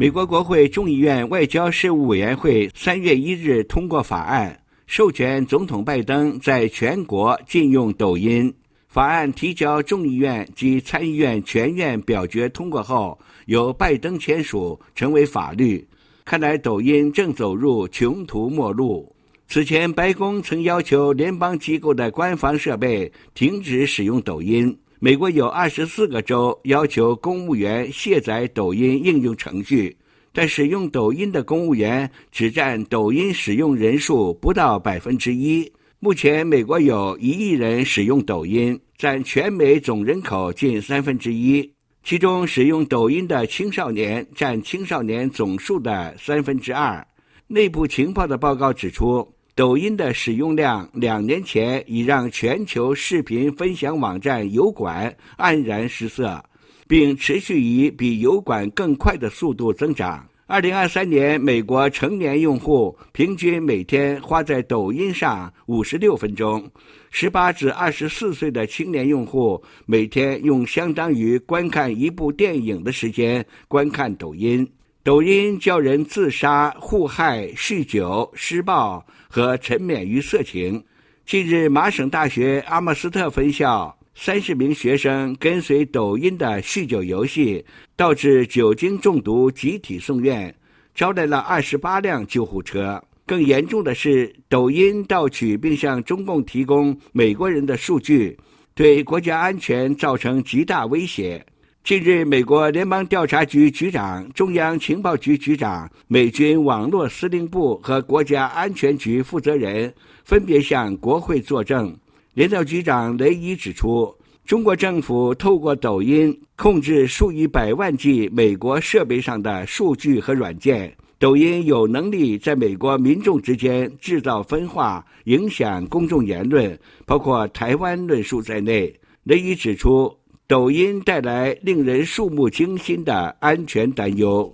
美国国会众议院外交事务委员会三月一日通过法案，授权总统拜登在全国禁用抖音。法案提交众议院及参议院全院表决通过后，由拜登签署，成为法律。看来抖音正走入穷途末路。此前，白宫曾要求联邦机构的官方设备停止使用抖音。美国有二十四个州要求公务员卸载抖音应用程序，但使用抖音的公务员只占抖音使用人数不到百分之一。目前，美国有一亿人使用抖音，占全美总人口近三分之一，其中使用抖音的青少年占青少年总数的三分之二。内部情报的报告指出，抖音的使用量两年前已让全球视频分享网站油管黯然失色，并持续以比油管更快的速度增长。二零二三年，美国成年用户平均每天花在抖音上五十六分钟，十八至二十四岁的青年用户每天用相当于观看一部电影的时间观看抖音。抖音教人自杀、互害、酗酒、施暴和沉湎于色情。近日，麻省大学阿默斯特分校三十名学生跟随抖音的酗酒游戏，导致酒精中毒，集体送院，招来了二十八辆救护车。更严重的是，抖音盗取并向中共提供美国人的数据，对国家安全造成极大威胁。近日，美国联邦调查局局长、中央情报局局长、美军网络司令部和国家安全局负责人分别向国会作证。联调局长雷伊指出，中国政府透过抖音控制数以百万计美国设备上的数据和软件。抖音有能力在美国民众之间制造分化，影响公众言论，包括台湾论述在内。雷伊指出。抖音带来令人触目惊心的安全担忧。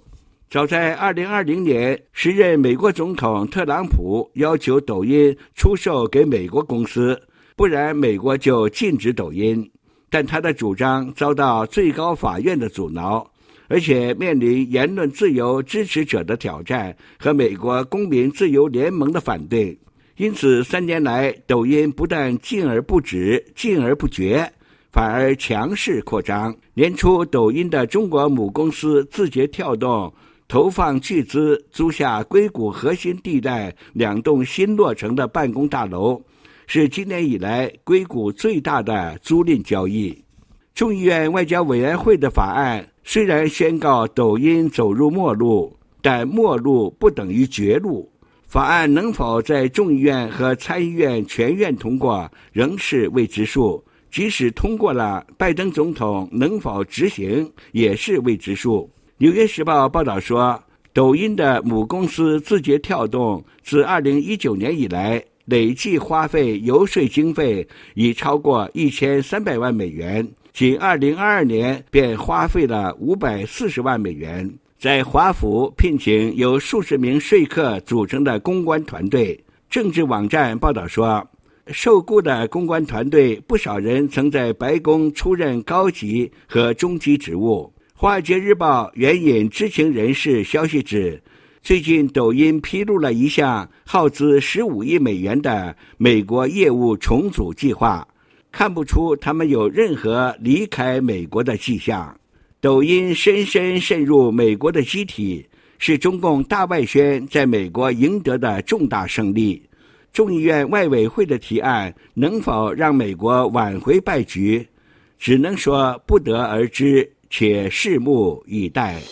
早在二零二零年，时任美国总统特朗普要求抖音出售给美国公司，不然美国就禁止抖音。但他的主张遭到最高法院的阻挠，而且面临言论自由支持者的挑战和美国公民自由联盟的反对。因此，三年来，抖音不但禁而不止，禁而不绝。反而强势扩张。年初，抖音的中国母公司字节跳动投放巨资租下硅谷核心地带两栋新落成的办公大楼，是今年以来硅谷最大的租赁交易。众议院外交委员会的法案虽然宣告抖音走入末路，但末路不等于绝路。法案能否在众议院和参议院全院通过，仍是未知数。即使通过了，拜登总统能否执行也是未知数。《纽约时报》报道说，抖音的母公司字节跳动自2019年以来，累计花费游说经费已超过1300万美元，仅2022年便花费了540万美元，在华府聘请由数十名说客组成的公关团队。政治网站报道说。受雇的公关团队，不少人曾在白宫出任高级和中级职务。《华尔街日报》援引知情人士消息指，最近抖音披露了一项耗资十五亿美元的美国业务重组计划，看不出他们有任何离开美国的迹象。抖音深深渗入美国的机体，是中共大外宣在美国赢得的重大胜利。众议院外委会的提案能否让美国挽回败局，只能说不得而知，且拭目以待。